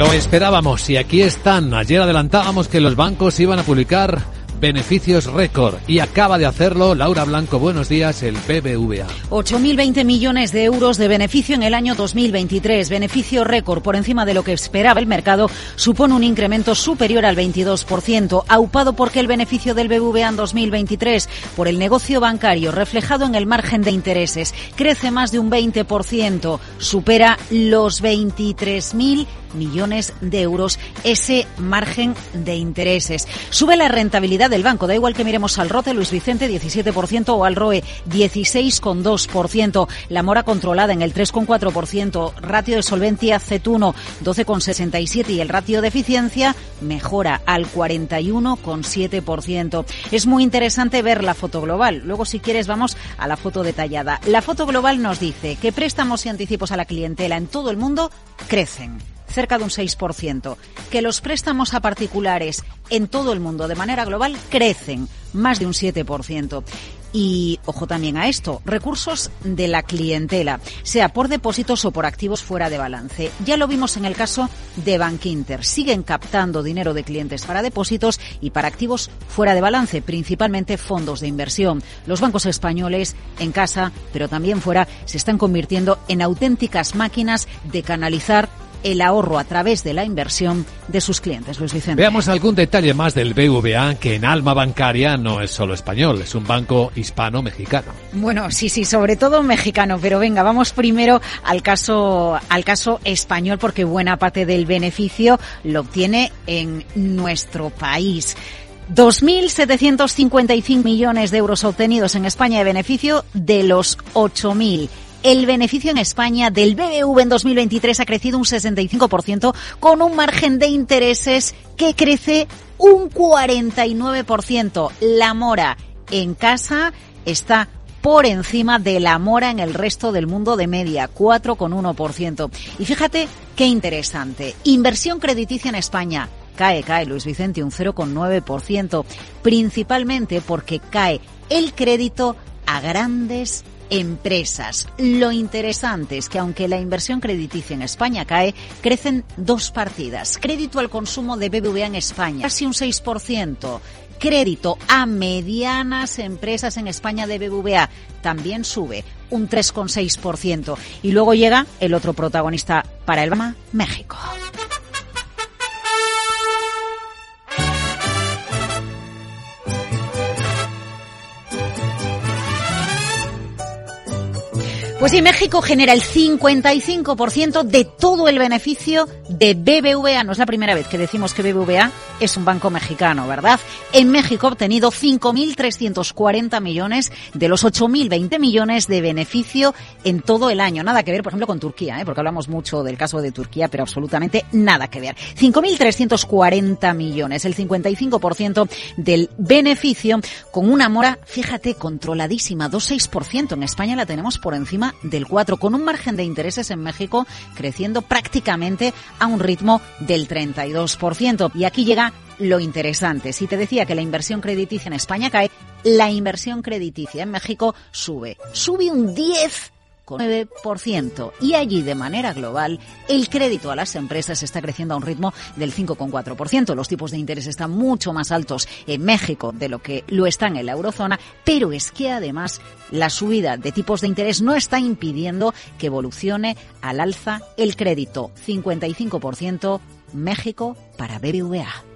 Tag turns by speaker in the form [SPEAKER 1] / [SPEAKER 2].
[SPEAKER 1] Lo esperábamos y aquí están. Ayer adelantábamos que los bancos iban a publicar beneficios récord y acaba de hacerlo Laura Blanco. Buenos días, el BBVA.
[SPEAKER 2] 8.020 millones de euros de beneficio en el año 2023. Beneficio récord por encima de lo que esperaba el mercado. Supone un incremento superior al 22%, aupado porque el beneficio del BBVA en 2023 por el negocio bancario reflejado en el margen de intereses crece más de un 20%, supera los 23.000 millones de euros ese margen de intereses. Sube la rentabilidad del banco, da igual que miremos al ROTE Luis Vicente 17% o al ROE 16,2%, la mora controlada en el 3,4%, ratio de solvencia C1 12,67 y el ratio de eficiencia mejora al 41,7%. Es muy interesante ver la foto global. Luego si quieres vamos a la foto detallada. La foto global nos dice que préstamos y anticipos a la clientela en todo el mundo crecen cerca de un 6%, que los préstamos a particulares en todo el mundo de manera global crecen más de un 7%. Y ojo también a esto, recursos de la clientela, sea por depósitos o por activos fuera de balance. Ya lo vimos en el caso de Bankinter. Siguen captando dinero de clientes para depósitos y para activos fuera de balance, principalmente fondos de inversión. Los bancos españoles en casa, pero también fuera, se están convirtiendo en auténticas máquinas de canalizar el ahorro a través de la inversión de sus clientes. Luis Vicente.
[SPEAKER 1] Veamos algún detalle más del BVA, que en alma bancaria no es solo español, es un banco hispano-mexicano.
[SPEAKER 2] Bueno, sí, sí, sobre todo mexicano, pero venga, vamos primero al caso, al caso español, porque buena parte del beneficio lo obtiene en nuestro país. 2.755 millones de euros obtenidos en España de beneficio de los 8.000 el beneficio en España del BBV en 2023 ha crecido un 65% con un margen de intereses que crece un 49%. La mora en casa está por encima de la mora en el resto del mundo de media, 4,1%. Y fíjate qué interesante. Inversión crediticia en España. Cae, cae, Luis Vicente, un 0,9%, principalmente porque cae el crédito a grandes empresas. Lo interesante es que aunque la inversión crediticia en España cae, crecen dos partidas. Crédito al consumo de BBVA en España, casi un 6%. Crédito a medianas empresas en España de BBVA también sube un 3,6%. Y luego llega el otro protagonista para el México. Pues sí, México genera el 55% de todo el beneficio de BBVA. No es la primera vez que decimos que BBVA es un banco mexicano, ¿verdad? En México ha obtenido 5.340 millones de los 8.020 millones de beneficio en todo el año. Nada que ver, por ejemplo, con Turquía, ¿eh? porque hablamos mucho del caso de Turquía, pero absolutamente nada que ver. 5.340 millones, el 55% del beneficio con una mora, fíjate, controladísima, 2,6%. En España la tenemos por del 4, con un margen de intereses en México creciendo prácticamente a un ritmo del 32%. Y aquí llega lo interesante. Si te decía que la inversión crediticia en España cae, la inversión crediticia en México sube. Sube un 10 9%. Y allí, de manera global, el crédito a las empresas está creciendo a un ritmo del 5,4%. Los tipos de interés están mucho más altos en México de lo que lo están en la eurozona, pero es que además la subida de tipos de interés no está impidiendo que evolucione al alza el crédito. 55% México para BBVA.